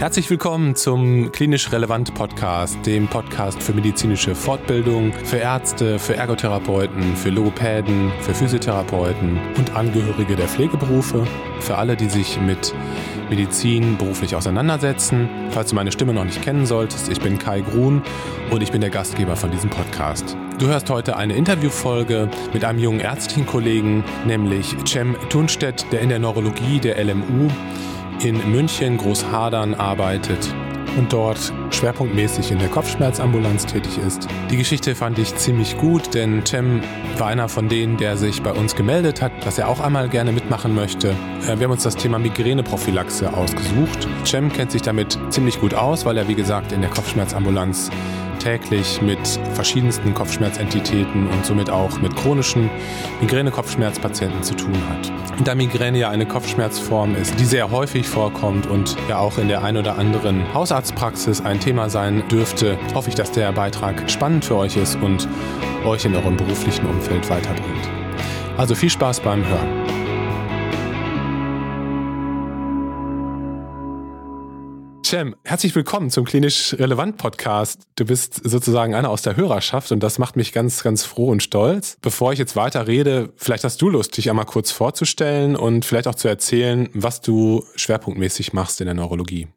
Herzlich willkommen zum Klinisch Relevant Podcast, dem Podcast für medizinische Fortbildung, für Ärzte, für Ergotherapeuten, für Logopäden, für Physiotherapeuten und Angehörige der Pflegeberufe, für alle, die sich mit Medizin beruflich auseinandersetzen. Falls du meine Stimme noch nicht kennen solltest, ich bin Kai Grun und ich bin der Gastgeber von diesem Podcast. Du hörst heute eine Interviewfolge mit einem jungen ärztlichen Kollegen, nämlich Cem Thunstedt, der in der Neurologie der LMU in München Großhadern arbeitet und dort schwerpunktmäßig in der Kopfschmerzambulanz tätig ist. Die Geschichte fand ich ziemlich gut, denn Cem war einer von denen, der sich bei uns gemeldet hat, dass er auch einmal gerne mitmachen möchte. Äh, wir haben uns das Thema Migräneprophylaxe ausgesucht. Cem kennt sich damit ziemlich gut aus, weil er wie gesagt in der Kopfschmerzambulanz täglich mit verschiedensten Kopfschmerzentitäten und somit auch mit chronischen Migräne-Kopfschmerzpatienten zu tun hat. Da Migräne ja eine Kopfschmerzform ist, die sehr häufig vorkommt und ja auch in der ein oder anderen Hausarztpraxis ein Thema sein dürfte, hoffe ich, dass der Beitrag spannend für euch ist und euch in eurem beruflichen Umfeld weiterbringt. Also viel Spaß beim Hören. Cem, herzlich willkommen zum Klinisch Relevant Podcast. Du bist sozusagen einer aus der Hörerschaft und das macht mich ganz, ganz froh und stolz. Bevor ich jetzt weiter rede, vielleicht hast du Lust, dich einmal kurz vorzustellen und vielleicht auch zu erzählen, was du schwerpunktmäßig machst in der Neurologie.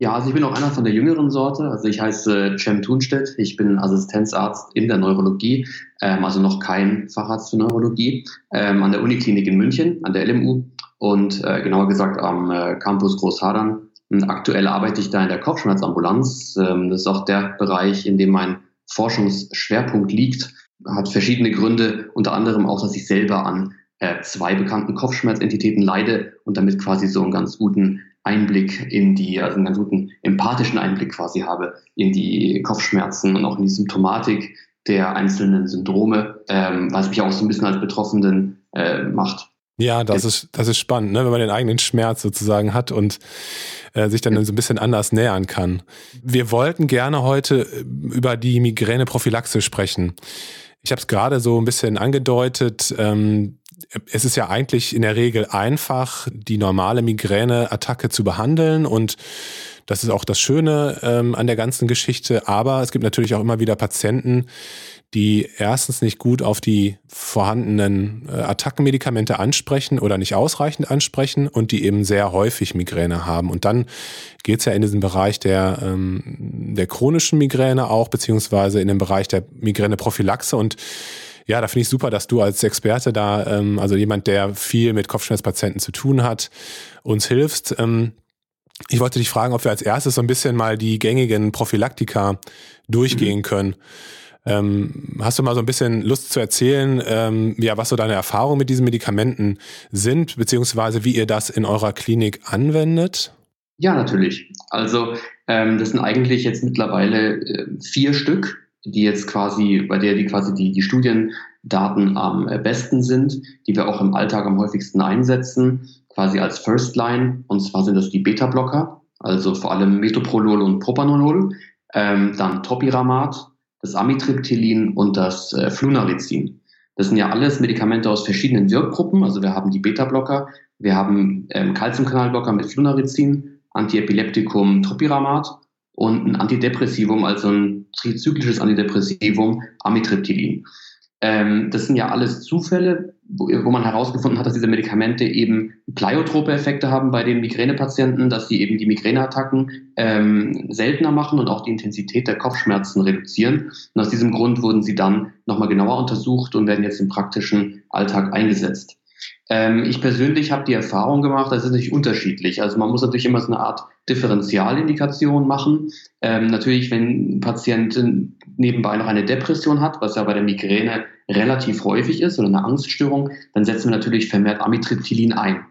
Ja, also ich bin auch einer von der jüngeren Sorte. Also ich heiße Cem Thunstedt. Ich bin Assistenzarzt in der Neurologie, ähm, also noch kein Facharzt für Neurologie, ähm, an der Uniklinik in München, an der LMU und äh, genauer gesagt am äh, Campus Großhadern Aktuell arbeite ich da in der Kopfschmerzambulanz. Ähm, das ist auch der Bereich, in dem mein Forschungsschwerpunkt liegt. Hat verschiedene Gründe, unter anderem auch, dass ich selber an äh, zwei bekannten Kopfschmerzentitäten leide und damit quasi so einen ganz guten Einblick in die, also einen ganz guten empathischen Einblick quasi habe in die Kopfschmerzen und auch in die Symptomatik der einzelnen Syndrome, ähm, was mich auch so ein bisschen als Betroffenen äh, macht. Ja, das ist, das ist spannend, ne? wenn man den eigenen Schmerz sozusagen hat und äh, sich dann so ein bisschen anders nähern kann. Wir wollten gerne heute äh, über die Migräneprophylaxe sprechen. Ich habe es gerade so ein bisschen angedeutet. Ähm, es ist ja eigentlich in der Regel einfach, die normale Migräneattacke zu behandeln und das ist auch das Schöne ähm, an der ganzen Geschichte. Aber es gibt natürlich auch immer wieder Patienten, die erstens nicht gut auf die vorhandenen äh, Attackenmedikamente ansprechen oder nicht ausreichend ansprechen und die eben sehr häufig Migräne haben. Und dann geht's ja in diesen Bereich der, ähm, der chronischen Migräne auch, beziehungsweise in den Bereich der Migräneprophylaxe. Und ja, da finde ich super, dass du als Experte da, ähm, also jemand, der viel mit Kopfschmerzpatienten zu tun hat, uns hilfst. Ähm, ich wollte dich fragen, ob wir als erstes so ein bisschen mal die gängigen Prophylaktika durchgehen mhm. können. Ähm, hast du mal so ein bisschen Lust zu erzählen, ähm, ja, was so deine Erfahrungen mit diesen Medikamenten sind, beziehungsweise wie ihr das in eurer Klinik anwendet? Ja, natürlich. Also ähm, das sind eigentlich jetzt mittlerweile äh, vier Stück, die jetzt quasi, bei der die quasi die, die Studiendaten am äh, besten sind, die wir auch im Alltag am häufigsten einsetzen, quasi als First Line. Und zwar sind das die Beta-Blocker, also vor allem Metoprolol und Propanolol, ähm, dann Topiramat, das Amitriptylin und das äh, Flunarizin. Das sind ja alles Medikamente aus verschiedenen Wirkgruppen. Also wir haben die Beta-Blocker, wir haben ähm, mit Flunarizin, Antiepileptikum Tropiramat und ein Antidepressivum, also ein trizyklisches Antidepressivum Amitriptylin. Ähm, das sind ja alles Zufälle, wo, wo, man herausgefunden hat, dass diese Medikamente eben pleiotrope Effekte haben bei den Migränepatienten, dass sie eben die Migräneattacken ähm, seltener machen und auch die Intensität der Kopfschmerzen reduzieren. Und aus diesem Grund wurden sie dann nochmal genauer untersucht und werden jetzt im praktischen Alltag eingesetzt. Ähm, ich persönlich habe die Erfahrung gemacht, das ist natürlich unterschiedlich. Also man muss natürlich immer so eine Art Differentialindikation machen. Ähm, natürlich, wenn ein Patient nebenbei noch eine Depression hat, was ja bei der Migräne relativ häufig ist oder eine Angststörung, dann setzen wir natürlich vermehrt Amitriptylin ein.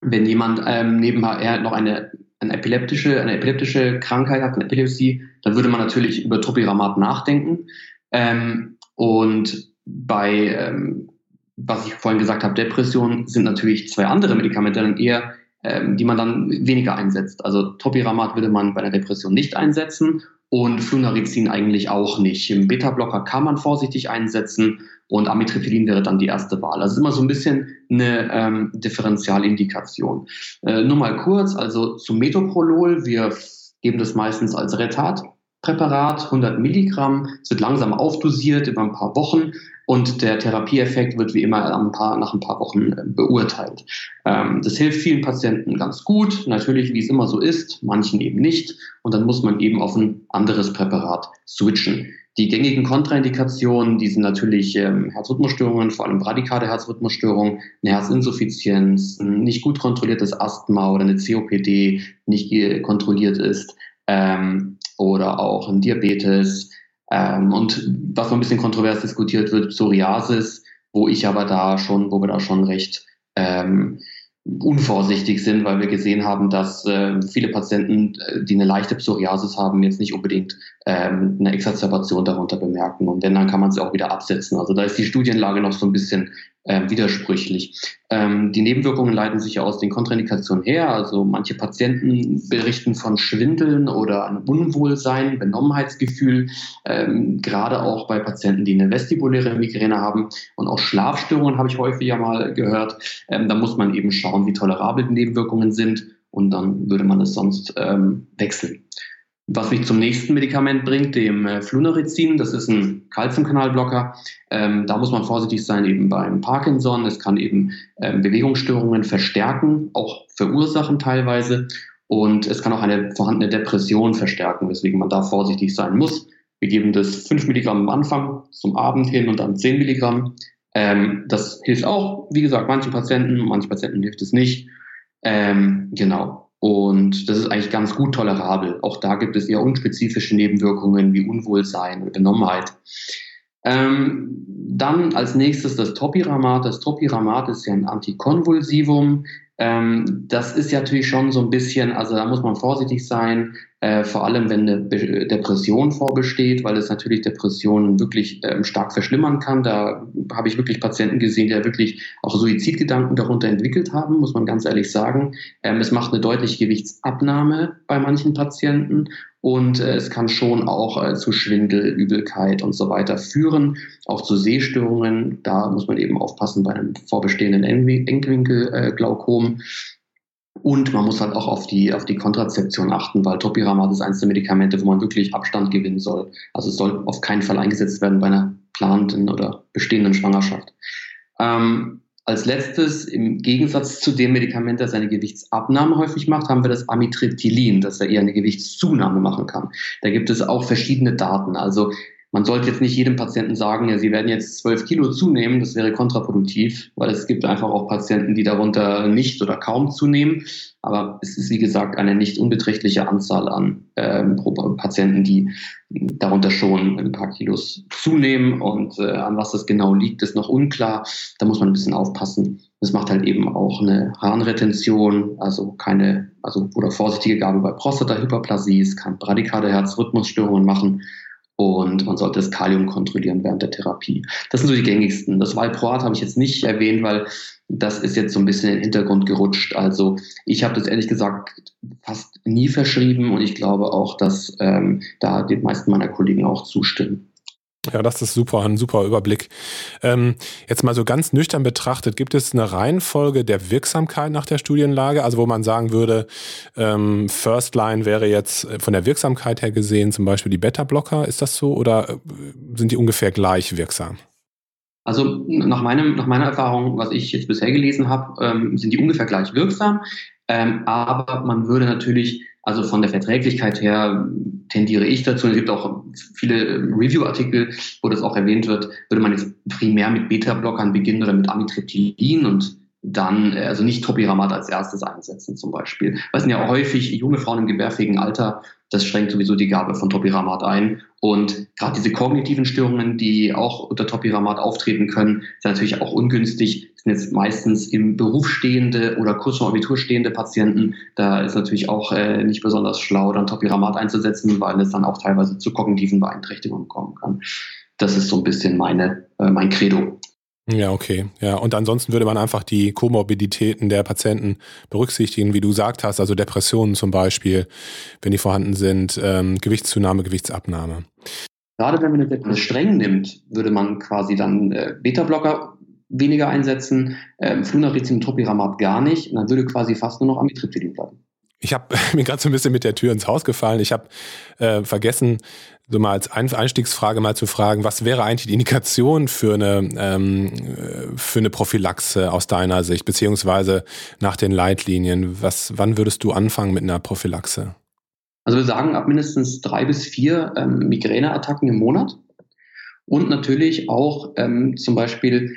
Wenn jemand ähm, nebenbei noch eine, eine, epileptische, eine epileptische Krankheit hat, eine Epilepsie, dann würde man natürlich über Topiramat nachdenken. Ähm, und bei ähm, was ich vorhin gesagt habe, Depression sind natürlich zwei andere Medikamente dann eher, ähm, die man dann weniger einsetzt. Also Topiramat würde man bei einer Depression nicht einsetzen und Flunarizin eigentlich auch nicht. Im Beta-Blocker kann man vorsichtig einsetzen und Amitriptylin wäre dann die erste Wahl. Also immer so ein bisschen eine ähm, Differentialindikation. Äh, nur mal kurz, also zum Metoprolol, wir geben das meistens als Retardpräparat, 100 Milligramm. Es wird langsam aufdosiert über ein paar Wochen und der Therapieeffekt wird wie immer ein paar, nach ein paar Wochen äh, beurteilt. Ähm, das hilft vielen Patienten ganz gut, natürlich wie es immer so ist, manchen eben nicht und dann muss man eben auf ein anderes Präparat switchen. Die gängigen Kontraindikationen, die sind natürlich ähm, Herzrhythmusstörungen, vor allem radikale Herzrhythmusstörungen, eine Herzinsuffizienz, ein nicht gut kontrolliertes Asthma oder eine COPD nicht kontrolliert ist ähm, oder auch ein Diabetes. Ähm, und was noch ein bisschen kontrovers diskutiert wird, Psoriasis, wo ich aber da schon, wo wir da schon recht ähm, unvorsichtig sind, weil wir gesehen haben, dass äh, viele Patienten, äh, die eine leichte Psoriasis haben, jetzt nicht unbedingt ähm, eine Exacerbation darunter bemerken. Und wenn, dann kann man sie auch wieder absetzen. Also da ist die Studienlage noch so ein bisschen äh, widersprüchlich. Ähm, die Nebenwirkungen leiten sich ja aus den Kontraindikationen her. Also manche Patienten berichten von Schwindeln oder einem Unwohlsein, Benommenheitsgefühl, ähm, gerade auch bei Patienten, die eine vestibuläre Migräne haben und auch Schlafstörungen habe ich häufig ja mal gehört. Ähm, da muss man eben schauen, wie tolerabel die Nebenwirkungen sind und dann würde man es sonst ähm, wechseln. Was mich zum nächsten Medikament bringt, dem äh, Flunarizin. Das ist ein Calciumkanalblocker. Ähm, da muss man vorsichtig sein, eben beim Parkinson. Es kann eben ähm, Bewegungsstörungen verstärken, auch verursachen teilweise. Und es kann auch eine vorhandene Depression verstärken, weswegen man da vorsichtig sein muss. Wir geben das 5 Milligramm am Anfang zum Abend hin und dann 10 Milligramm. Ähm, das hilft auch, wie gesagt, manchen Patienten, manchen Patienten hilft es nicht. Ähm, genau. Und das ist eigentlich ganz gut tolerabel. Auch da gibt es eher unspezifische Nebenwirkungen wie Unwohlsein und Benommenheit. Ähm, dann als nächstes das Topiramat. Das Topiramat ist ja ein Antikonvulsivum. Ähm, das ist ja natürlich schon so ein bisschen, also da muss man vorsichtig sein, äh, vor allem wenn eine Be Depression vorbesteht, weil es natürlich Depressionen wirklich ähm, stark verschlimmern kann. Da habe ich wirklich Patienten gesehen, die wirklich auch Suizidgedanken darunter entwickelt haben, muss man ganz ehrlich sagen. Ähm, es macht eine deutliche Gewichtsabnahme bei manchen Patienten und äh, es kann schon auch äh, zu Schwindel, Übelkeit und so weiter führen, auch zu Sehstörungen. Da muss man eben aufpassen bei einem vorbestehenden Engwinkelglaukom. Und man muss halt auch auf die, auf die Kontrazeption achten, weil Topiramat ist eines der Medikamente, wo man wirklich Abstand gewinnen soll. Also es soll auf keinen Fall eingesetzt werden bei einer planenden oder bestehenden Schwangerschaft. Ähm, als letztes, im Gegensatz zu dem Medikament, das eine Gewichtsabnahme häufig macht, haben wir das Amitriptylin, das ja eher eine Gewichtszunahme machen kann. Da gibt es auch verschiedene Daten. Also man sollte jetzt nicht jedem Patienten sagen, ja, sie werden jetzt zwölf Kilo zunehmen, das wäre kontraproduktiv, weil es gibt einfach auch Patienten, die darunter nicht oder kaum zunehmen. Aber es ist, wie gesagt, eine nicht unbeträchtliche Anzahl an ähm, Patienten, die darunter schon ein paar Kilos zunehmen. Und äh, an was das genau liegt, ist noch unklar. Da muss man ein bisschen aufpassen. Das macht halt eben auch eine Harnretention, also keine, also oder vorsichtige Gabe bei Prostatahyperplasie. Es kann radikale Herzrhythmusstörungen machen und man sollte das Kalium kontrollieren während der Therapie. Das sind so die gängigsten. Das Valproat habe ich jetzt nicht erwähnt, weil das ist jetzt so ein bisschen in den Hintergrund gerutscht. Also ich habe das ehrlich gesagt fast nie verschrieben und ich glaube auch, dass ähm, da die meisten meiner Kollegen auch zustimmen. Ja, das ist super, ein super Überblick. Ähm, jetzt mal so ganz nüchtern betrachtet, gibt es eine Reihenfolge der Wirksamkeit nach der Studienlage, also wo man sagen würde, ähm, First Line wäre jetzt von der Wirksamkeit her gesehen zum Beispiel die Beta-Blocker, ist das so oder äh, sind die ungefähr gleich wirksam? Also nach, meinem, nach meiner Erfahrung, was ich jetzt bisher gelesen habe, ähm, sind die ungefähr gleich wirksam, ähm, aber man würde natürlich also von der Verträglichkeit her tendiere ich dazu. Es gibt auch viele Review-Artikel, wo das auch erwähnt wird, würde man jetzt primär mit Beta-Blockern beginnen oder mit Amitriptylin und dann, äh, also nicht Topiramat als erstes einsetzen zum Beispiel. Weil es sind ja häufig junge Frauen im gebärfähigen Alter, das schränkt sowieso die Gabe von Topiramat ein. Und gerade diese kognitiven Störungen, die auch unter Topiramat auftreten können, sind natürlich auch ungünstig. Sind jetzt meistens im Beruf stehende oder kurz vor Abitur stehende Patienten. Da ist natürlich auch äh, nicht besonders schlau, dann Topiramat einzusetzen, weil es dann auch teilweise zu kognitiven Beeinträchtigungen kommen kann. Das ist so ein bisschen meine, äh, mein Credo. Ja, okay. Ja, und ansonsten würde man einfach die Komorbiditäten der Patienten berücksichtigen, wie du gesagt hast, also Depressionen zum Beispiel, wenn die vorhanden sind, ähm, Gewichtszunahme, Gewichtsabnahme. Gerade wenn man das streng nimmt, würde man quasi dann äh, Beta-Blocker weniger einsetzen, ähm, Flunarizin und Tropiramat gar nicht, und dann würde quasi fast nur noch Amitriptylin bleiben. Ich habe mir gerade so ein bisschen mit der Tür ins Haus gefallen. Ich habe äh, vergessen, so mal als Einstiegsfrage mal zu fragen, was wäre eigentlich die Indikation für eine, ähm, für eine Prophylaxe aus deiner Sicht, beziehungsweise nach den Leitlinien? Was, wann würdest du anfangen mit einer Prophylaxe? Also wir sagen ab mindestens drei bis vier ähm, Migräneattacken im Monat und natürlich auch ähm, zum Beispiel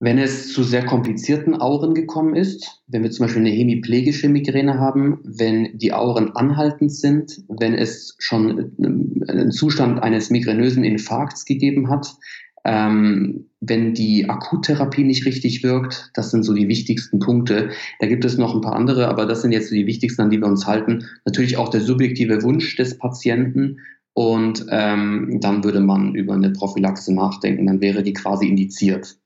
wenn es zu sehr komplizierten Auren gekommen ist, wenn wir zum Beispiel eine hemiplegische Migräne haben, wenn die Auren anhaltend sind, wenn es schon einen Zustand eines migränösen Infarkts gegeben hat, ähm, wenn die Akuttherapie nicht richtig wirkt, das sind so die wichtigsten Punkte. Da gibt es noch ein paar andere, aber das sind jetzt so die wichtigsten, an die wir uns halten. Natürlich auch der subjektive Wunsch des Patienten und ähm, dann würde man über eine Prophylaxe nachdenken, dann wäre die quasi indiziert.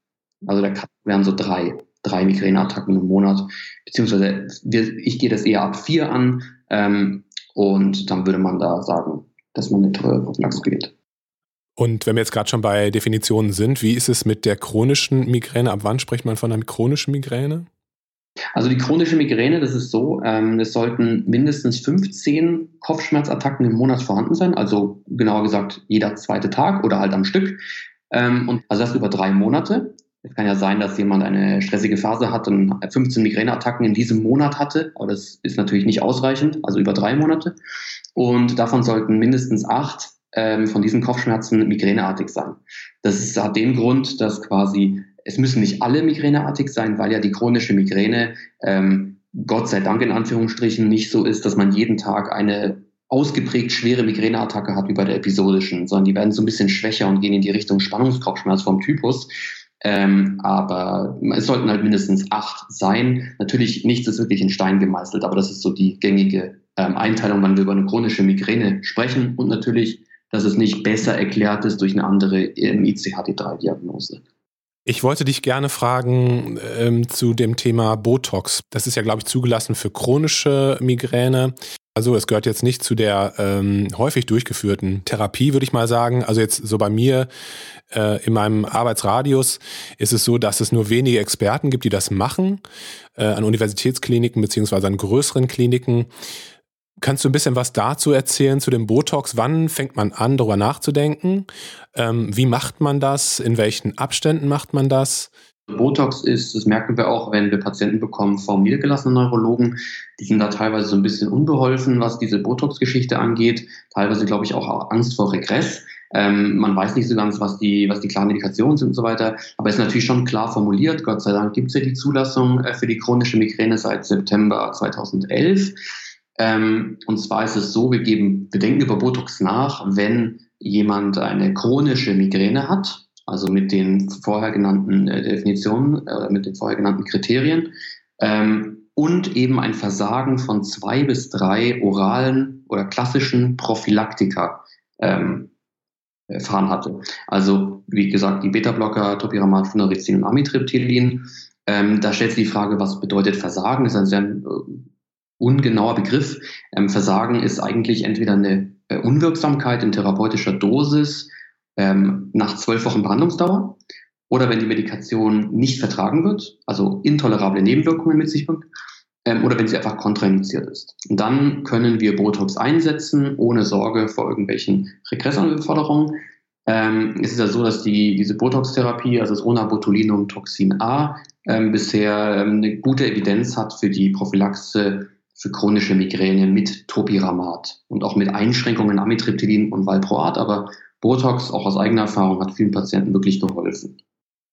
Also da wären so drei, drei Migräneattacken im Monat, beziehungsweise wir, ich gehe das eher ab vier an ähm, und dann würde man da sagen, dass man eine teure Prophylaxe geht. Und wenn wir jetzt gerade schon bei Definitionen sind, wie ist es mit der chronischen Migräne? Ab wann spricht man von einer chronischen Migräne? Also die chronische Migräne, das ist so, ähm, es sollten mindestens 15 Kopfschmerzattacken im Monat vorhanden sein, also genauer gesagt jeder zweite Tag oder halt am Stück. Ähm, und also das über drei Monate. Es kann ja sein, dass jemand eine stressige Phase hat und 15 Migräneattacken in diesem Monat hatte, aber das ist natürlich nicht ausreichend, also über drei Monate. Und davon sollten mindestens acht ähm, von diesen Kopfschmerzen migräneartig sein. Das ist, hat den Grund, dass quasi es müssen nicht alle migräneartig sein, weil ja die chronische Migräne ähm, Gott sei Dank in Anführungsstrichen nicht so ist, dass man jeden Tag eine ausgeprägt schwere Migräneattacke hat wie bei der episodischen, sondern die werden so ein bisschen schwächer und gehen in die Richtung Spannungskopfschmerz vom Typus. Ähm, aber es sollten halt mindestens acht sein. Natürlich nichts ist wirklich in Stein gemeißelt, aber das ist so die gängige ähm, Einteilung, wann wir über eine chronische Migräne sprechen und natürlich, dass es nicht besser erklärt ist durch eine andere ähm, ICHD3-Diagnose. Ich wollte dich gerne fragen ähm, zu dem Thema Botox. Das ist ja, glaube ich, zugelassen für chronische Migräne. Also es gehört jetzt nicht zu der ähm, häufig durchgeführten Therapie, würde ich mal sagen. Also jetzt so bei mir äh, in meinem Arbeitsradius ist es so, dass es nur wenige Experten gibt, die das machen, äh, an Universitätskliniken beziehungsweise an größeren Kliniken. Kannst du ein bisschen was dazu erzählen, zu dem Botox? Wann fängt man an, darüber nachzudenken? Ähm, wie macht man das? In welchen Abständen macht man das? Botox ist, das merken wir auch, wenn wir Patienten bekommen vom niedergelassenen Neurologen, die sind da teilweise so ein bisschen unbeholfen, was diese Botox-Geschichte angeht. Teilweise, glaube ich, auch Angst vor Regress. Ähm, man weiß nicht so ganz, was die, was die klaren Indikationen sind und so weiter. Aber es ist natürlich schon klar formuliert. Gott sei Dank gibt es ja die Zulassung äh, für die chronische Migräne seit September 2011. Ähm, und zwar ist es so, wir geben, wir denken über Botox nach, wenn jemand eine chronische Migräne hat, also mit den vorher genannten äh, Definitionen, äh, mit den vorher genannten Kriterien, ähm, und eben ein Versagen von zwei bis drei oralen oder klassischen Prophylaktika ähm, erfahren hatte. Also, wie gesagt, die Beta-Blocker, Topiramat, Funarizin und Amitriptylin. Ähm, da stellt sich die Frage, was bedeutet Versagen? Das ist ein sehr äh, ungenauer Begriff. Ähm, Versagen ist eigentlich entweder eine äh, Unwirksamkeit in therapeutischer Dosis ähm, nach zwölf Wochen Behandlungsdauer oder wenn die Medikation nicht vertragen wird, also intolerable Nebenwirkungen mit sich bringt, ähm, oder wenn sie einfach kontraindiziert ist. Und dann können wir Botox einsetzen, ohne Sorge vor irgendwelchen Regressanforderungen. Ähm, es ist ja so, dass die, diese Botox-Therapie, also das Ronabotulinum Toxin A, ähm, bisher ähm, eine gute Evidenz hat für die Prophylaxe für chronische Migräne mit Topiramat und auch mit Einschränkungen Amitriptylin und Valproat, aber Botox, auch aus eigener Erfahrung, hat vielen Patienten wirklich geholfen.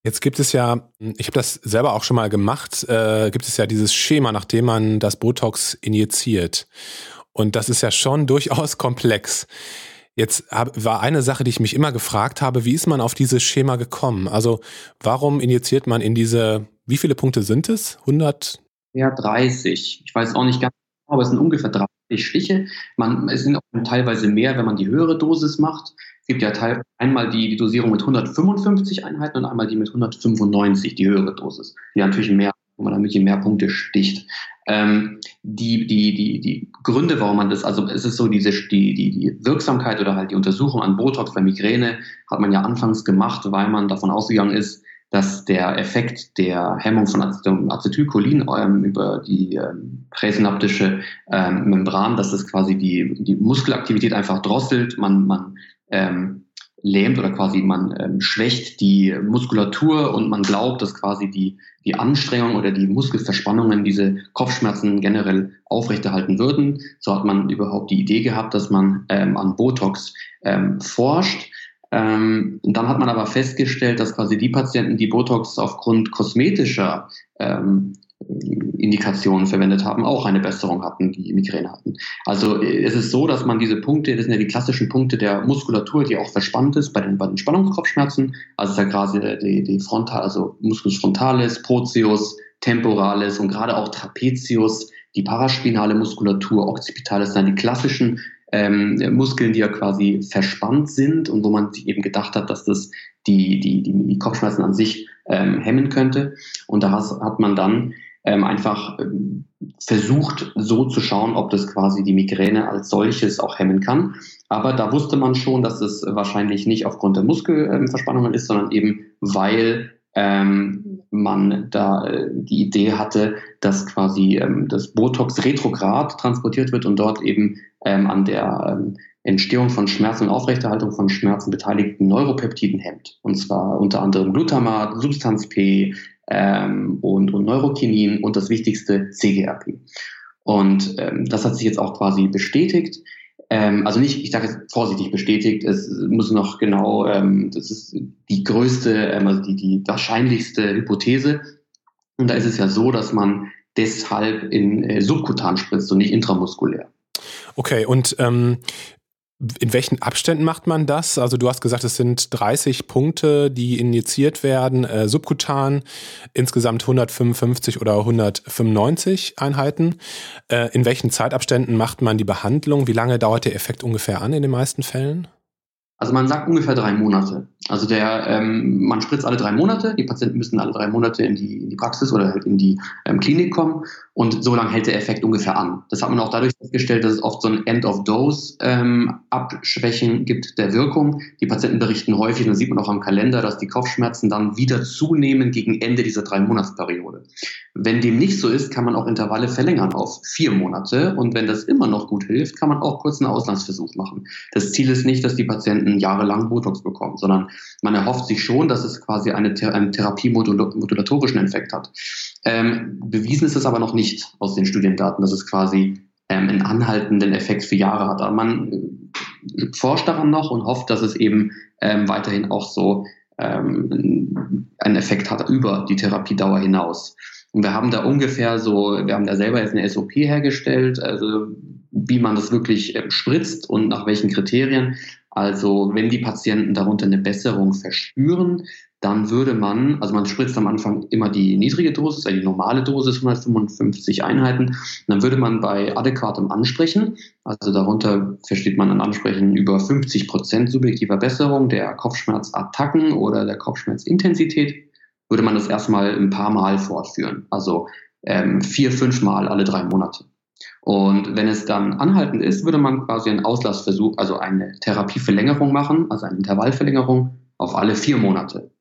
Jetzt gibt es ja, ich habe das selber auch schon mal gemacht, äh, gibt es ja dieses Schema, nachdem man das Botox injiziert. Und das ist ja schon durchaus komplex. Jetzt hab, war eine Sache, die ich mich immer gefragt habe, wie ist man auf dieses Schema gekommen? Also warum injiziert man in diese, wie viele Punkte sind es? 100? Ja, 30. Ich weiß auch nicht ganz aber es sind ungefähr 30 Stiche. Man, es sind auch teilweise mehr, wenn man die höhere Dosis macht. Es gibt ja teil, einmal die, die Dosierung mit 155 Einheiten und einmal die mit 195, die höhere Dosis, die natürlich mehr, wo man damit mehr Punkte sticht. Ähm, die, die, die, die Gründe, warum man das, also es ist so, diese, die, die, die Wirksamkeit oder halt die Untersuchung an Botox bei Migräne hat man ja anfangs gemacht, weil man davon ausgegangen ist, dass der Effekt der Hemmung von Acetylcholin ähm, über die ähm, präsynaptische ähm, Membran, dass das quasi die, die Muskelaktivität einfach drosselt, man, man ähm, lähmt oder quasi man ähm, schwächt die Muskulatur und man glaubt, dass quasi die, die Anstrengung oder die Muskelverspannungen diese Kopfschmerzen generell aufrechterhalten würden. So hat man überhaupt die Idee gehabt, dass man ähm, an Botox ähm, forscht. Ähm, dann hat man aber festgestellt, dass quasi die Patienten, die Botox aufgrund kosmetischer ähm, Indikationen verwendet haben, auch eine Besserung hatten, die Migräne hatten. Also es ist so, dass man diese Punkte, das sind ja die klassischen Punkte der Muskulatur, die auch verspannt ist bei den, bei den Spannungskopfschmerzen, also ja gerade die, die Frontal, also Musculus frontalis, Proteus, temporalis und gerade auch Trapezius, die paraspinale Muskulatur, occipitalis, sind die klassischen ähm, Muskeln, die ja quasi verspannt sind und wo man sich eben gedacht hat, dass das die, die, die, die Kopfschmerzen an sich ähm, hemmen könnte. Und da hat man dann ähm, einfach ähm, versucht, so zu schauen, ob das quasi die Migräne als solches auch hemmen kann. Aber da wusste man schon, dass es wahrscheinlich nicht aufgrund der Muskelverspannungen ist, sondern eben weil ähm, man da äh, die Idee hatte, dass quasi ähm, das Botox retrograd transportiert wird und dort eben ähm, an der ähm, Entstehung von Schmerzen und Aufrechterhaltung von Schmerzen beteiligten Neuropeptiden hemmt. Und zwar unter anderem Glutamat, Substanz P ähm, und, und Neurokinin und das wichtigste CGRP. Und ähm, das hat sich jetzt auch quasi bestätigt. Ähm, also nicht, ich sage jetzt vorsichtig bestätigt, es muss noch genau, ähm, das ist die größte, ähm, also die, die wahrscheinlichste Hypothese. Und da ist es ja so, dass man deshalb in äh, subkutan spritzt und nicht intramuskulär. Okay, und ähm, in welchen Abständen macht man das? Also du hast gesagt, es sind 30 Punkte, die injiziert werden, äh, subkutan, insgesamt 155 oder 195 Einheiten. Äh, in welchen Zeitabständen macht man die Behandlung? Wie lange dauert der Effekt ungefähr an in den meisten Fällen? Also man sagt ungefähr drei Monate. Also der, ähm, man spritzt alle drei Monate, die Patienten müssen alle drei Monate in die, in die Praxis oder halt in die ähm, Klinik kommen und so lange hält der Effekt ungefähr an. Das hat man auch dadurch festgestellt, dass es oft so ein End-of-Dose-Abschwächen ähm, gibt der Wirkung. Die Patienten berichten häufig, und das sieht man auch am Kalender, dass die Kopfschmerzen dann wieder zunehmen gegen Ende dieser drei Monatsperiode. Wenn dem nicht so ist, kann man auch Intervalle verlängern auf vier Monate und wenn das immer noch gut hilft, kann man auch kurz einen Auslandsversuch machen. Das Ziel ist nicht, dass die Patienten jahrelang Botox bekommen, sondern man erhofft sich schon, dass es quasi eine, einen therapiemodulatorischen Effekt hat. Ähm, bewiesen ist es aber noch nicht aus den Studiendaten, dass es quasi ähm, einen anhaltenden Effekt für Jahre hat. Aber man äh, forscht daran noch und hofft, dass es eben ähm, weiterhin auch so ähm, einen Effekt hat über die Therapiedauer hinaus. Und wir haben da ungefähr so, wir haben da selber jetzt eine SOP hergestellt, also wie man das wirklich äh, spritzt und nach welchen Kriterien. Also wenn die Patienten darunter eine Besserung verspüren, dann würde man, also man spritzt am Anfang immer die niedrige Dosis, also die normale Dosis 155 Einheiten, dann würde man bei adäquatem Ansprechen, also darunter versteht man ein Ansprechen über 50 Prozent subjektiver Besserung der Kopfschmerzattacken oder der Kopfschmerzintensität, würde man das erstmal ein paar Mal fortführen, also ähm, vier, fünf Mal alle drei Monate. Und wenn es dann anhaltend ist, würde man quasi einen Auslassversuch, also eine Therapieverlängerung machen, also eine Intervallverlängerung auf alle vier Monate.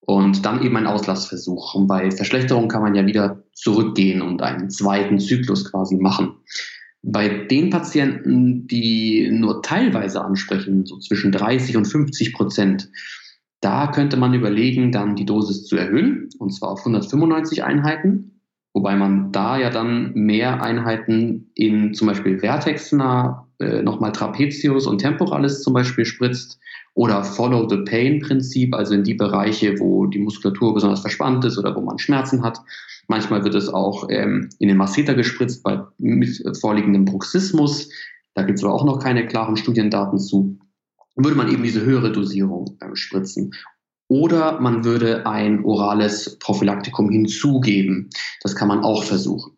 Und dann eben einen Auslassversuch. Und bei Verschlechterung kann man ja wieder zurückgehen und einen zweiten Zyklus quasi machen. Bei den Patienten, die nur teilweise ansprechen, so zwischen 30 und 50 Prozent, da könnte man überlegen, dann die Dosis zu erhöhen, und zwar auf 195 Einheiten Wobei man da ja dann mehr Einheiten in zum Beispiel Vertexner, äh, nochmal Trapezius und Temporalis zum Beispiel spritzt oder Follow the Pain Prinzip, also in die Bereiche, wo die Muskulatur besonders verspannt ist oder wo man Schmerzen hat. Manchmal wird es auch ähm, in den Masseter gespritzt bei mit vorliegendem Bruxismus. Da gibt es aber auch noch keine klaren Studiendaten zu. Würde man eben diese höhere Dosierung äh, spritzen. Oder man würde ein orales Prophylaktikum hinzugeben. Das kann man auch versuchen.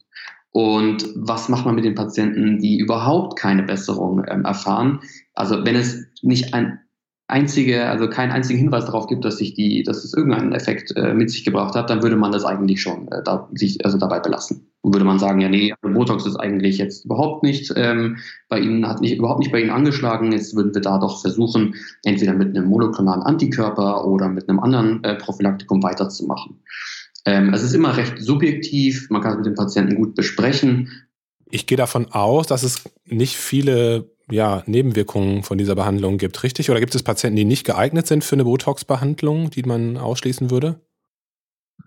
Und was macht man mit den Patienten, die überhaupt keine Besserung ähm, erfahren? Also wenn es nicht ein einzige, also keinen einzigen Hinweis darauf gibt, dass sich die, dass es irgendeinen Effekt äh, mit sich gebracht hat, dann würde man das eigentlich schon äh, da, sich also dabei belassen. Und würde man sagen, ja, nee, also Botox ist eigentlich jetzt überhaupt nicht ähm, bei Ihnen, hat nicht, überhaupt nicht bei Ihnen angeschlagen. Jetzt würden wir da doch versuchen, entweder mit einem monoklonalen Antikörper oder mit einem anderen äh, Prophylaktikum weiterzumachen. Ähm, es ist immer recht subjektiv, man kann es mit dem Patienten gut besprechen. Ich gehe davon aus, dass es nicht viele ja, Nebenwirkungen von dieser Behandlung gibt, richtig? Oder gibt es Patienten, die nicht geeignet sind für eine Botox-Behandlung, die man ausschließen würde?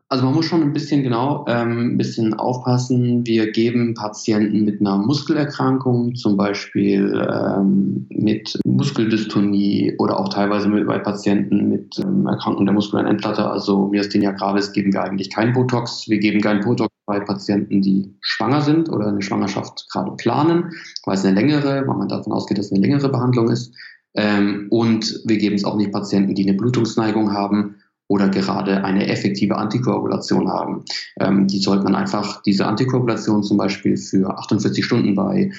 Also man muss schon ein bisschen genau ähm, ein bisschen aufpassen. Wir geben Patienten mit einer Muskelerkrankung, zum Beispiel ähm, mit Muskeldystonie oder auch teilweise mit, bei Patienten mit ähm, Erkrankung der muskulären Endplatte, also Myasthenia gravis, geben wir eigentlich kein Botox. Wir geben kein Botox bei Patienten, die schwanger sind oder eine Schwangerschaft gerade planen, weil es eine längere, weil man davon ausgeht, dass es eine längere Behandlung ist. Ähm, und wir geben es auch nicht Patienten, die eine Blutungsneigung haben oder gerade eine effektive Antikoagulation haben. Ähm, die sollte man einfach, diese Antikoagulation zum Beispiel für 48 Stunden bei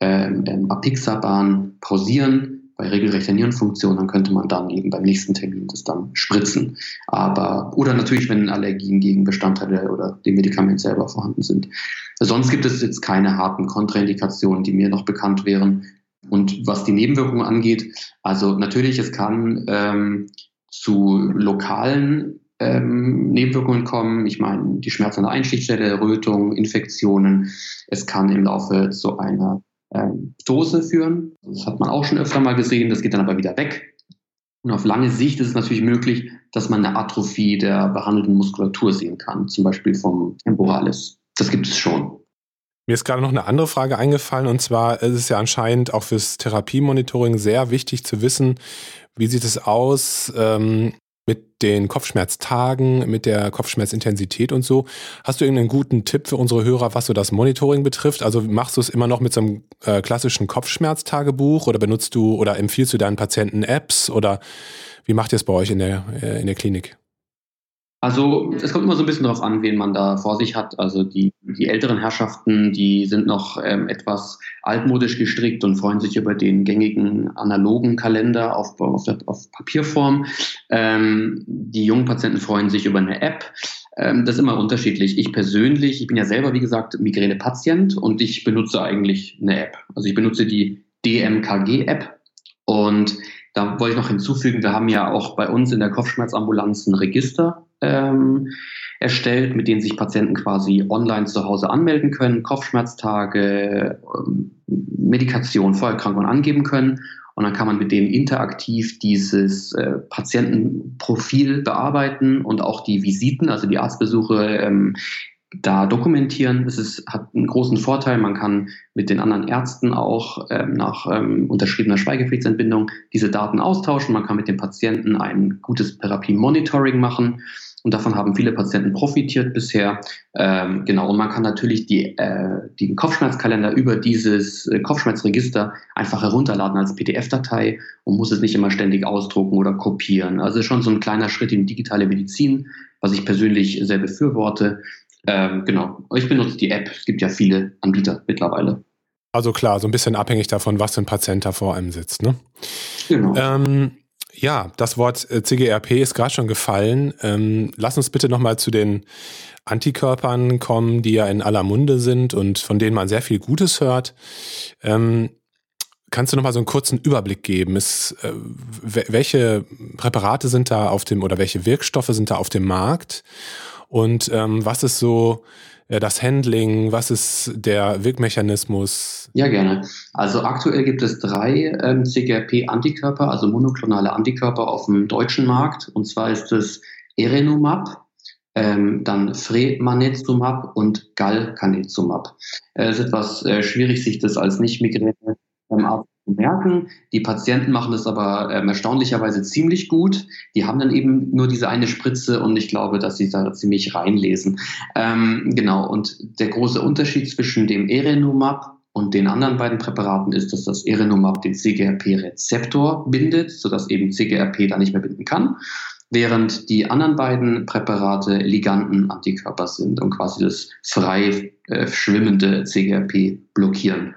ähm, Apixaban pausieren, bei regelrechter Nierenfunktion, dann könnte man dann eben beim nächsten Termin das dann spritzen. Aber, oder natürlich, wenn Allergien gegen Bestandteile oder dem Medikament selber vorhanden sind. Sonst gibt es jetzt keine harten Kontraindikationen, die mir noch bekannt wären. Und was die Nebenwirkungen angeht, also natürlich, es kann ähm, zu lokalen ähm, Nebenwirkungen kommen. Ich meine, die Schmerzen an der Einstichstelle, Rötung, Infektionen. Es kann im Laufe zu einer ähm, Dose führen. Das hat man auch schon öfter mal gesehen. Das geht dann aber wieder weg. Und auf lange Sicht ist es natürlich möglich, dass man eine Atrophie der behandelten Muskulatur sehen kann, zum Beispiel vom Temporalis. Das gibt es schon. Mir ist gerade noch eine andere Frage eingefallen und zwar ist es ja anscheinend auch fürs Therapiemonitoring sehr wichtig zu wissen, wie sieht es aus ähm, mit den Kopfschmerztagen, mit der Kopfschmerzintensität und so. Hast du irgendeinen guten Tipp für unsere Hörer, was so das Monitoring betrifft? Also machst du es immer noch mit so einem äh, klassischen Kopfschmerztagebuch oder benutzt du oder empfiehlst du deinen Patienten Apps oder wie macht ihr es bei euch in der, äh, in der Klinik? Also es kommt immer so ein bisschen darauf an, wen man da vor sich hat. Also die, die älteren Herrschaften, die sind noch ähm, etwas altmodisch gestrickt und freuen sich über den gängigen analogen Kalender auf, auf, auf Papierform. Ähm, die jungen Patienten freuen sich über eine App. Ähm, das ist immer unterschiedlich. Ich persönlich, ich bin ja selber, wie gesagt, Migräne-Patient und ich benutze eigentlich eine App. Also ich benutze die DMKG-App und da wollte ich noch hinzufügen, wir haben ja auch bei uns in der Kopfschmerzambulanz ein Register ähm, erstellt, mit denen sich Patienten quasi online zu Hause anmelden können, Kopfschmerztage, ähm, Medikation, Vorerkrankungen angeben können. Und dann kann man mit denen interaktiv dieses äh, Patientenprofil bearbeiten und auch die Visiten, also die Arztbesuche, ähm, da dokumentieren. Es ist, hat einen großen Vorteil. Man kann mit den anderen Ärzten auch ähm, nach ähm, unterschriebener Schweigepflichtsentbindung diese Daten austauschen. Man kann mit den Patienten ein gutes Therapie-Monitoring machen. Und davon haben viele Patienten profitiert bisher. Ähm, genau, und man kann natürlich die, äh, den Kopfschmerzkalender über dieses äh, Kopfschmerzregister einfach herunterladen als PDF-Datei und muss es nicht immer ständig ausdrucken oder kopieren. Also schon so ein kleiner Schritt in digitale Medizin, was ich persönlich sehr befürworte. Ähm, genau, ich benutze die App. Es gibt ja viele Anbieter mittlerweile. Also klar, so ein bisschen abhängig davon, was für ein Patient da vor einem sitzt. Ne? Genau. Ähm, ja, das Wort äh, CGRP ist gerade schon gefallen. Ähm, lass uns bitte nochmal zu den Antikörpern kommen, die ja in aller Munde sind und von denen man sehr viel Gutes hört. Ähm, kannst du nochmal so einen kurzen Überblick geben? Ist, äh, welche Präparate sind da auf dem oder welche Wirkstoffe sind da auf dem Markt? Und ähm, was ist so das Handling? Was ist der Wirkmechanismus? Ja, gerne. Also aktuell gibt es drei ähm, CGRP-Antikörper, also monoklonale Antikörper auf dem deutschen Markt. Und zwar ist es Erenumab, ähm, dann Fremanezumab und Galcanezumab. Äh, es ist etwas äh, schwierig, sich das als Nicht-Migräne ähm, merken. Die Patienten machen das aber ähm, erstaunlicherweise ziemlich gut. Die haben dann eben nur diese eine Spritze und ich glaube, dass sie da ziemlich reinlesen. Ähm, genau, und der große Unterschied zwischen dem Erenumab und den anderen beiden Präparaten ist, dass das Erenumab den CGRP-Rezeptor bindet, sodass eben CGRP da nicht mehr binden kann während die anderen beiden Präparate Liganden-Antikörper sind und quasi das frei äh, schwimmende CGRP blockieren.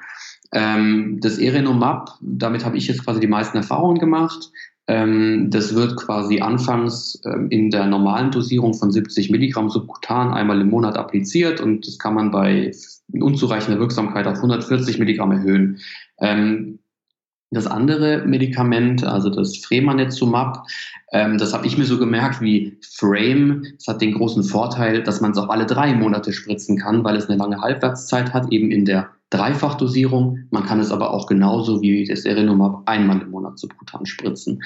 Ähm, das Erenomab, damit habe ich jetzt quasi die meisten Erfahrungen gemacht. Ähm, das wird quasi anfangs ähm, in der normalen Dosierung von 70 Milligramm subkutan einmal im Monat appliziert und das kann man bei unzureichender Wirksamkeit auf 140 Milligramm erhöhen. Ähm, das andere Medikament, also das Fremanezumab, ähm, das habe ich mir so gemerkt wie Frame. Es hat den großen Vorteil, dass man es auch alle drei Monate spritzen kann, weil es eine lange Halbwertszeit hat, eben in der Dreifachdosierung. Man kann es aber auch genauso wie das Erenumab einmal im Monat subkutan spritzen.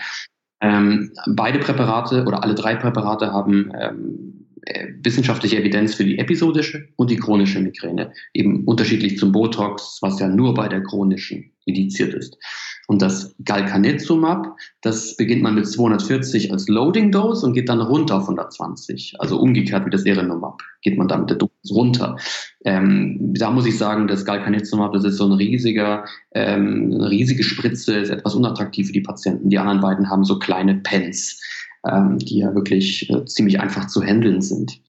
Ähm, beide Präparate oder alle drei Präparate haben ähm, äh, wissenschaftliche Evidenz für die episodische und die chronische Migräne. Eben unterschiedlich zum Botox, was ja nur bei der chronischen indiziert ist. Und das Galcanezumab, das beginnt man mit 240 als Loading Dose und geht dann runter auf 120. Also umgekehrt wie das Erenumab geht man dann mit der Dosis runter. Ähm, da muss ich sagen, das Galcanezumab, das ist so ein riesiger, ähm, eine riesige Spritze, ist etwas unattraktiv für die Patienten. Die anderen beiden haben so kleine Pens, ähm, die ja wirklich äh, ziemlich einfach zu handeln sind.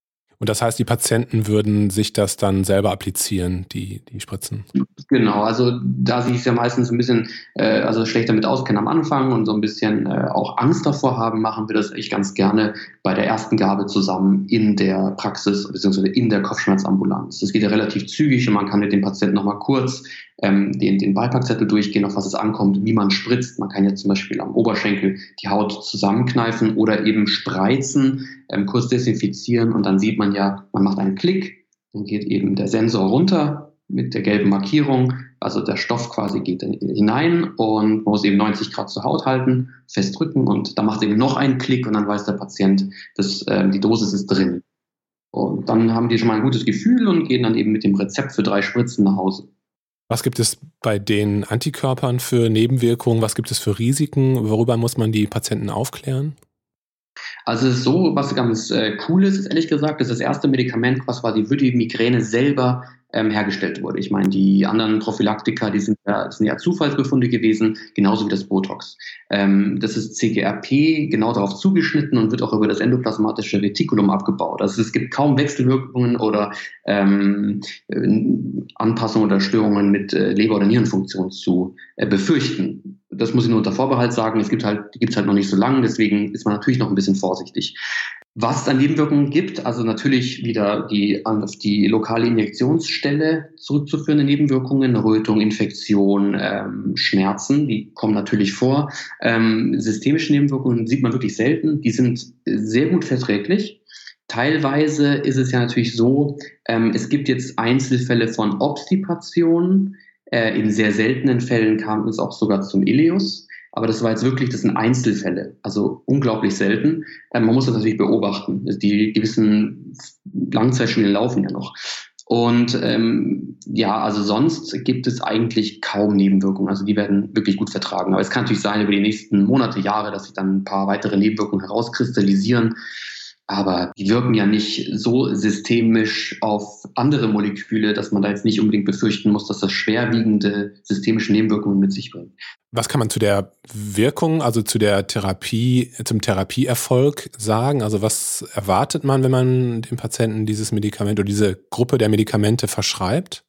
Und das heißt, die Patienten würden sich das dann selber applizieren, die, die Spritzen? Genau, also da sie es ja meistens ein bisschen äh, also schlecht damit auskennen am Anfang und so ein bisschen äh, auch Angst davor haben, machen wir das echt ganz gerne bei der ersten Gabe zusammen in der Praxis bzw. in der Kopfschmerzambulanz. Das geht ja relativ zügig und man kann mit dem Patienten nochmal kurz ähm, den, den Beipackzettel durchgehen, auf was es ankommt, wie man spritzt. Man kann jetzt zum Beispiel am Oberschenkel die Haut zusammenkneifen oder eben spreizen, ähm, kurz desinfizieren und dann sieht man ja, man macht einen Klick, dann geht eben der Sensor runter mit der gelben Markierung, also der Stoff quasi geht hinein und man muss eben 90 Grad zur Haut halten, festdrücken und dann macht eben noch einen Klick und dann weiß der Patient, dass äh, die Dosis ist drin. Und dann haben die schon mal ein gutes Gefühl und gehen dann eben mit dem Rezept für drei Spritzen nach Hause. Was gibt es bei den Antikörpern für Nebenwirkungen? Was gibt es für Risiken? Worüber muss man die Patienten aufklären? Also es ist so, was ganz äh, cool ist, ist ehrlich gesagt, das ist das erste Medikament, was quasi für die Migräne selber ähm, hergestellt wurde. Ich meine, die anderen Prophylaktika, die sind ja, sind ja Zufallsbefunde gewesen, genauso wie das Botox. Ähm, das ist CGRP genau darauf zugeschnitten und wird auch über das endoplasmatische Retikulum abgebaut. Also es gibt kaum Wechselwirkungen oder ähm, Anpassungen oder Störungen mit äh, Leber- oder Nierenfunktion zu äh, befürchten. Das muss ich nur unter Vorbehalt sagen. Es gibt halt, die gibt es halt noch nicht so lange, deswegen ist man natürlich noch ein bisschen vorsichtig. Was es an Nebenwirkungen gibt, also natürlich wieder die auf die lokale Injektionsstelle zurückzuführende Nebenwirkungen, Rötung, Infektion, ähm, Schmerzen, die kommen natürlich vor. Ähm, systemische Nebenwirkungen sieht man wirklich selten, die sind sehr gut verträglich. Teilweise ist es ja natürlich so, ähm, es gibt jetzt Einzelfälle von Obstipation. Äh, in sehr seltenen Fällen kam es auch sogar zum Ileus. Aber das war jetzt wirklich, das sind Einzelfälle, also unglaublich selten. Ähm, man muss das natürlich beobachten. Die gewissen Langzeitstudien laufen ja noch. Und ähm, ja, also sonst gibt es eigentlich kaum Nebenwirkungen. Also die werden wirklich gut vertragen. Aber es kann natürlich sein über die nächsten Monate, Jahre, dass sich dann ein paar weitere Nebenwirkungen herauskristallisieren. Aber die wirken ja nicht so systemisch auf andere Moleküle, dass man da jetzt nicht unbedingt befürchten muss, dass das schwerwiegende systemische Nebenwirkungen mit sich bringt. Was kann man zu der Wirkung, also zu der Therapie, zum Therapieerfolg sagen? Also was erwartet man, wenn man dem Patienten dieses Medikament oder diese Gruppe der Medikamente verschreibt?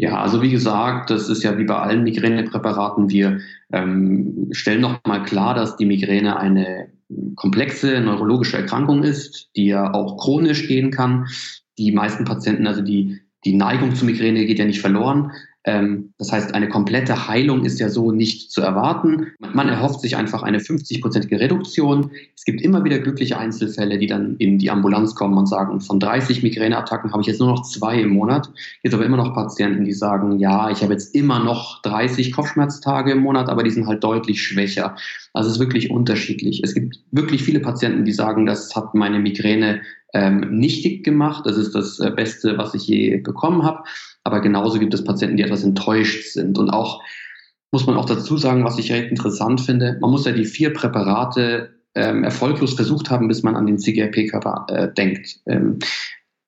Ja, also wie gesagt, das ist ja wie bei allen Migränepräparaten. Wir ähm, stellen nochmal klar, dass die Migräne eine komplexe neurologische Erkrankung ist, die ja auch chronisch gehen kann. Die meisten Patienten, also die, die Neigung zur Migräne geht ja nicht verloren. Ähm, das heißt, eine komplette Heilung ist ja so nicht zu erwarten. Man erhofft sich einfach eine 50-prozentige Reduktion. Es gibt immer wieder glückliche Einzelfälle, die dann in die Ambulanz kommen und sagen, von 30 Migräneattacken habe ich jetzt nur noch zwei im Monat. Jetzt aber immer noch Patienten, die sagen, ja, ich habe jetzt immer noch 30 Kopfschmerztage im Monat, aber die sind halt deutlich schwächer. Also es ist wirklich unterschiedlich. Es gibt wirklich viele Patienten, die sagen, das hat meine Migräne ähm, nichtig gemacht. Das ist das äh, Beste, was ich je bekommen habe. Aber genauso gibt es Patienten, die etwas enttäuscht sind. Und auch muss man auch dazu sagen, was ich recht interessant finde, man muss ja die vier Präparate ähm, erfolglos versucht haben, bis man an den CGRP-Körper äh, denkt. Ähm,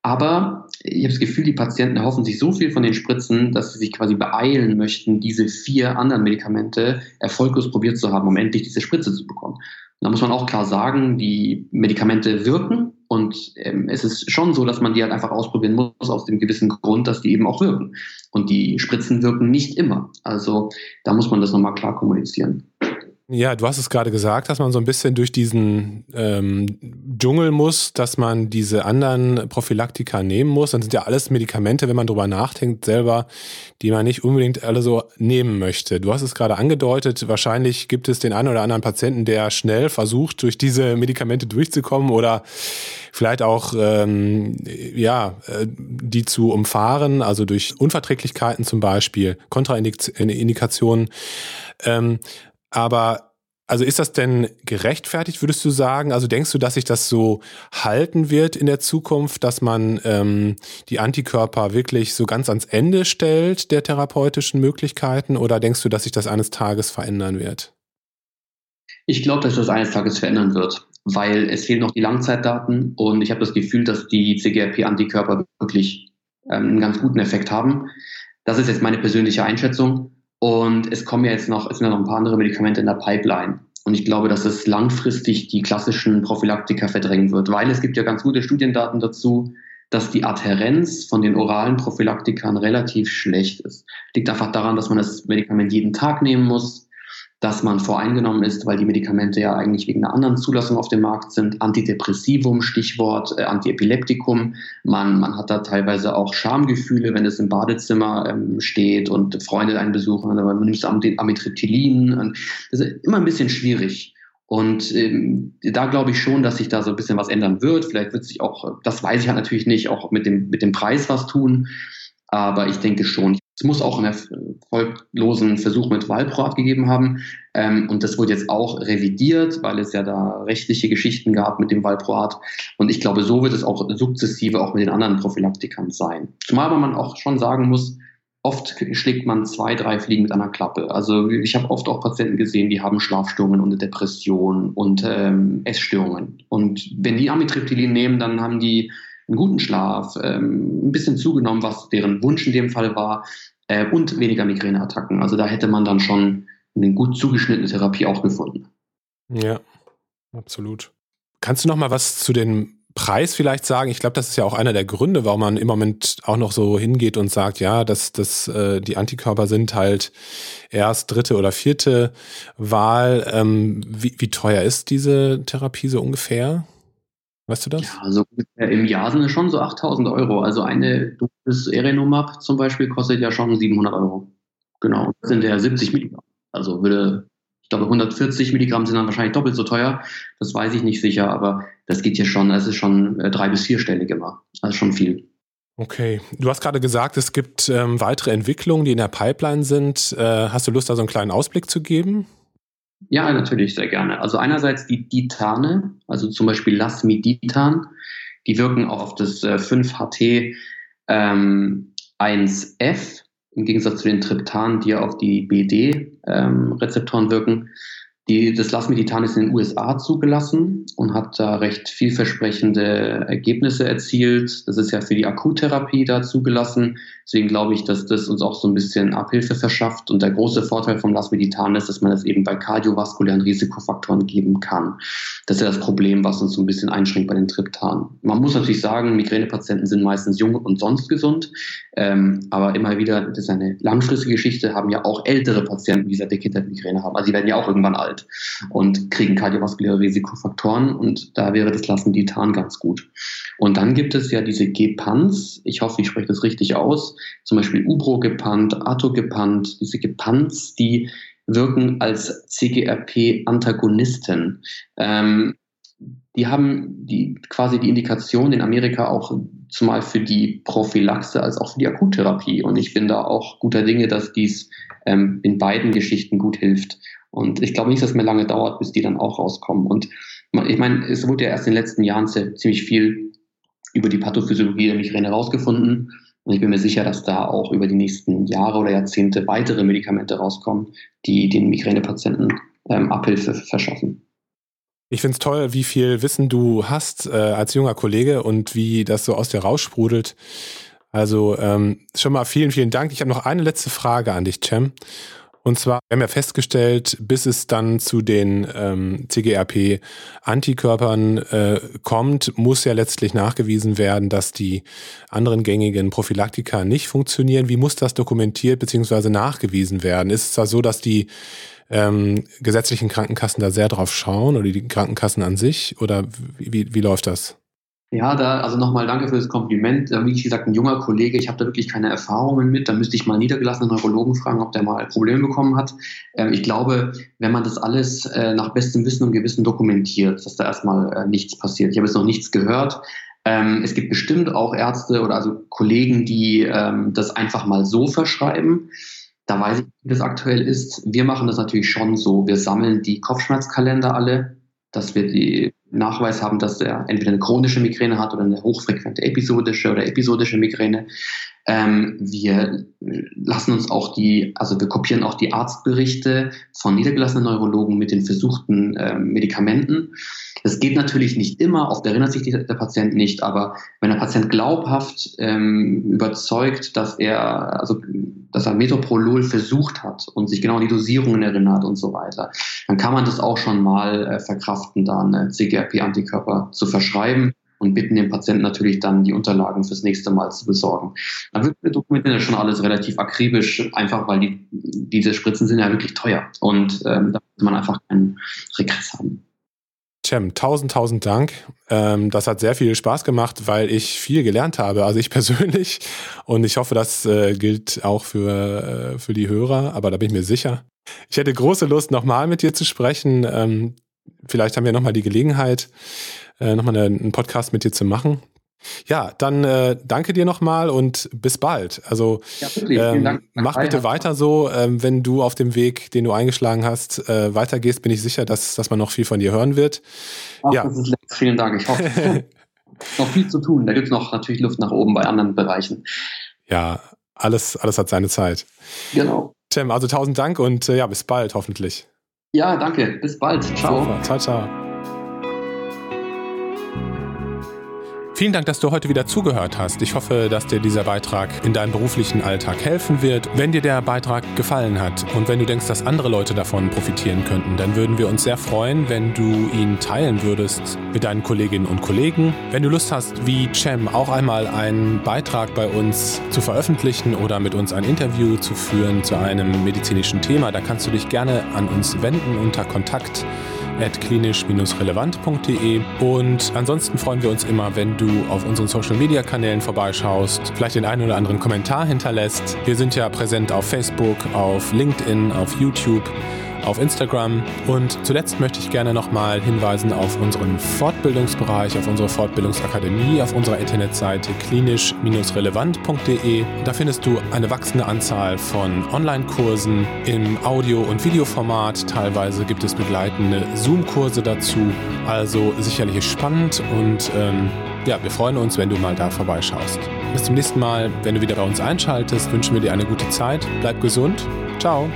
aber ich habe das Gefühl, die Patienten erhoffen sich so viel von den Spritzen, dass sie sich quasi beeilen möchten, diese vier anderen Medikamente erfolglos probiert zu haben, um endlich diese Spritze zu bekommen. Da muss man auch klar sagen, die Medikamente wirken und ähm, es ist schon so, dass man die halt einfach ausprobieren muss, aus dem gewissen Grund, dass die eben auch wirken. Und die Spritzen wirken nicht immer. Also da muss man das nochmal klar kommunizieren. Ja, du hast es gerade gesagt, dass man so ein bisschen durch diesen ähm, Dschungel muss, dass man diese anderen Prophylaktika nehmen muss. Dann sind ja alles Medikamente, wenn man drüber nachdenkt, selber, die man nicht unbedingt alle so nehmen möchte. Du hast es gerade angedeutet, wahrscheinlich gibt es den einen oder anderen Patienten, der schnell versucht, durch diese Medikamente durchzukommen oder vielleicht auch ähm, ja äh, die zu umfahren, also durch Unverträglichkeiten zum Beispiel, Kontraindikationen. Ähm, aber also ist das denn gerechtfertigt, würdest du sagen? Also denkst du, dass sich das so halten wird in der Zukunft, dass man ähm, die Antikörper wirklich so ganz ans Ende stellt der therapeutischen Möglichkeiten? Oder denkst du, dass sich das eines Tages verändern wird? Ich glaube, dass das eines Tages verändern wird, weil es fehlen noch die Langzeitdaten und ich habe das Gefühl, dass die CGRP-Antikörper wirklich ähm, einen ganz guten Effekt haben. Das ist jetzt meine persönliche Einschätzung. Und es kommen ja jetzt noch, es sind ja noch ein paar andere Medikamente in der Pipeline. Und ich glaube, dass es langfristig die klassischen Prophylaktika verdrängen wird, weil es gibt ja ganz gute Studiendaten dazu, dass die Adhärenz von den oralen Prophylaktikern relativ schlecht ist. Liegt einfach daran, dass man das Medikament jeden Tag nehmen muss, dass man voreingenommen ist, weil die Medikamente ja eigentlich wegen einer anderen Zulassung auf dem Markt sind. Antidepressivum, Stichwort, äh, Antiepileptikum. Man, man hat da teilweise auch Schamgefühle, wenn es im Badezimmer ähm, steht und Freunde einen besuchen, aber man nimmt Amitriptylin. Das ist immer ein bisschen schwierig. Und ähm, da glaube ich schon, dass sich da so ein bisschen was ändern wird. Vielleicht wird sich auch, das weiß ich halt natürlich nicht, auch mit dem, mit dem Preis was tun. Aber ich denke schon, es muss auch einen erfolglosen Versuch mit Valproat gegeben haben. Ähm, und das wurde jetzt auch revidiert, weil es ja da rechtliche Geschichten gab mit dem Valproat. Und ich glaube, so wird es auch sukzessive auch mit den anderen Prophylaktikern sein. Zumal man auch schon sagen muss, oft schlägt man zwei, drei Fliegen mit einer Klappe. Also ich habe oft auch Patienten gesehen, die haben Schlafstörungen und Depressionen und ähm, Essstörungen. Und wenn die Amitriptylin nehmen, dann haben die einen guten Schlaf, ähm, ein bisschen zugenommen, was deren Wunsch in dem Fall war, äh, und weniger Migräneattacken. Also da hätte man dann schon eine gut zugeschnittene Therapie auch gefunden. Ja, absolut. Kannst du noch mal was zu den Preis vielleicht sagen? Ich glaube, das ist ja auch einer der Gründe, warum man im Moment auch noch so hingeht und sagt, ja, dass, dass äh, die Antikörper sind halt erst dritte oder vierte Wahl. Ähm, wie, wie teuer ist diese Therapie so ungefähr? Weißt du das? Ja, also im Jahr sind es schon so 8000 Euro. Also eine Dosis Erenomab zum Beispiel kostet ja schon 700 Euro. Genau, das sind ja 70 Milligramm. Also würde, ich glaube, 140 Milligramm sind dann wahrscheinlich doppelt so teuer. Das weiß ich nicht sicher, aber das geht hier schon, das ist schon äh, drei- bis vierstellig immer. Also schon viel. Okay, du hast gerade gesagt, es gibt ähm, weitere Entwicklungen, die in der Pipeline sind. Äh, hast du Lust, da so einen kleinen Ausblick zu geben? Ja, natürlich, sehr gerne. Also einerseits die Ditane, also zum Beispiel Lasmiditan, die wirken auf das äh, 5-HT ähm, 1F im Gegensatz zu den Triptanen, die ja auf die BD-Rezeptoren ähm, wirken. Die, das Lasmeditan ist in den USA zugelassen und hat da recht vielversprechende Ergebnisse erzielt. Das ist ja für die Akuttherapie da zugelassen. Deswegen glaube ich, dass das uns auch so ein bisschen Abhilfe verschafft. Und der große Vorteil vom Lasmeditan ist, dass man das eben bei kardiovaskulären Risikofaktoren geben kann. Das ist ja das Problem, was uns so ein bisschen einschränkt bei den Triptanen. Man muss natürlich sagen, Migränepatienten sind meistens jung und sonst gesund. Ähm, aber immer wieder, das ist eine langfristige Geschichte, haben ja auch ältere Patienten, die seit der Kindheit Migräne haben. Also sie werden ja auch irgendwann alt und kriegen kardiovaskuläre Risikofaktoren und da wäre das Lassenditan ganz gut. Und dann gibt es ja diese Gepans, ich hoffe, ich spreche das richtig aus, zum Beispiel Ubrogepant, Atogepant, diese Gepants, die wirken als CGRP-Antagonisten. Ähm, die haben die, quasi die Indikation in Amerika auch zumal für die Prophylaxe als auch für die Akuttherapie. Und ich bin da auch guter Dinge, dass dies ähm, in beiden Geschichten gut hilft. Und ich glaube nicht, dass es mir lange dauert, bis die dann auch rauskommen. Und ich meine, es wurde ja erst in den letzten Jahren ziemlich viel über die Pathophysiologie der Migräne rausgefunden. Und ich bin mir sicher, dass da auch über die nächsten Jahre oder Jahrzehnte weitere Medikamente rauskommen, die den Migränepatienten ähm, Abhilfe verschaffen. Ich finde es toll, wie viel Wissen du hast äh, als junger Kollege und wie das so aus dir raussprudelt. Also ähm, schon mal vielen, vielen Dank. Ich habe noch eine letzte Frage an dich, Cem. Und zwar, wir haben ja festgestellt, bis es dann zu den ähm, CGRP-Antikörpern äh, kommt, muss ja letztlich nachgewiesen werden, dass die anderen gängigen Prophylaktika nicht funktionieren. Wie muss das dokumentiert bzw. nachgewiesen werden? Ist es da so, dass die ähm, gesetzlichen Krankenkassen da sehr drauf schauen oder die Krankenkassen an sich? Oder wie, wie läuft das? Ja, da, also nochmal danke für das Kompliment. Wie gesagt, ein junger Kollege, ich habe da wirklich keine Erfahrungen mit. Da müsste ich mal niedergelassenen Neurologen fragen, ob der mal Probleme bekommen hat. Ähm, ich glaube, wenn man das alles äh, nach bestem Wissen und Gewissen dokumentiert, dass da erstmal äh, nichts passiert. Ich habe jetzt noch nichts gehört. Ähm, es gibt bestimmt auch Ärzte oder also Kollegen, die ähm, das einfach mal so verschreiben. Da weiß ich, wie das aktuell ist. Wir machen das natürlich schon so. Wir sammeln die Kopfschmerzkalender alle, dass wir die Nachweis haben, dass er entweder eine chronische Migräne hat oder eine hochfrequente episodische oder episodische Migräne. Ähm, wir lassen uns auch die, also wir kopieren auch die Arztberichte von niedergelassenen Neurologen mit den versuchten ähm, Medikamenten. Das geht natürlich nicht immer, oft erinnert sich der, der Patient nicht, aber wenn der Patient glaubhaft ähm, überzeugt, dass er, also dass er Metoprolol versucht hat und sich genau an die Dosierungen erinnert und so weiter, dann kann man das auch schon mal äh, verkraften, da eine CGRP-Antikörper zu verschreiben und bitten den Patienten natürlich dann die Unterlagen fürs nächste Mal zu besorgen. Dann wird wir dokumentieren das schon alles relativ akribisch, einfach weil die, diese Spritzen sind ja wirklich teuer und ähm, da muss man einfach keinen Regress haben. Cem, tausend, tausend Dank. Ähm, das hat sehr viel Spaß gemacht, weil ich viel gelernt habe, also ich persönlich. Und ich hoffe, das äh, gilt auch für, äh, für die Hörer, aber da bin ich mir sicher. Ich hätte große Lust, nochmal mit dir zu sprechen. Ähm, vielleicht haben wir nochmal die Gelegenheit, äh, nochmal einen Podcast mit dir zu machen. Ja, dann äh, danke dir nochmal und bis bald. Also ja, ähm, mach bitte weiter so. Ähm, wenn du auf dem Weg, den du eingeschlagen hast, äh, weitergehst, bin ich sicher, dass, dass man noch viel von dir hören wird. Ach, ja. Vielen Dank. Ich hoffe, noch viel zu tun. Da gibt es noch natürlich Luft nach oben bei anderen Bereichen. Ja, alles, alles hat seine Zeit. Genau. Tim, also tausend Dank und äh, ja, bis bald hoffentlich. Ja, danke. Bis bald. Ciao. Super. Ciao, ciao. Vielen Dank, dass du heute wieder zugehört hast. Ich hoffe, dass dir dieser Beitrag in deinem beruflichen Alltag helfen wird. Wenn dir der Beitrag gefallen hat und wenn du denkst, dass andere Leute davon profitieren könnten, dann würden wir uns sehr freuen, wenn du ihn teilen würdest mit deinen Kolleginnen und Kollegen. Wenn du Lust hast, wie Cem auch einmal einen Beitrag bei uns zu veröffentlichen oder mit uns ein Interview zu führen zu einem medizinischen Thema, dann kannst du dich gerne an uns wenden unter Kontakt klinisch-relevant.de. Und ansonsten freuen wir uns immer, wenn du auf unseren Social Media Kanälen vorbeischaust, vielleicht den einen oder anderen Kommentar hinterlässt. Wir sind ja präsent auf Facebook, auf LinkedIn, auf YouTube auf Instagram. Und zuletzt möchte ich gerne nochmal hinweisen auf unseren Fortbildungsbereich, auf unsere Fortbildungsakademie, auf unserer Internetseite klinisch-relevant.de. Da findest du eine wachsende Anzahl von Online-Kursen im Audio- und Videoformat. Teilweise gibt es begleitende Zoom-Kurse dazu. Also sicherlich spannend und ähm, ja, wir freuen uns, wenn du mal da vorbeischaust. Bis zum nächsten Mal. Wenn du wieder bei uns einschaltest, wünschen wir dir eine gute Zeit. Bleib gesund. Ciao.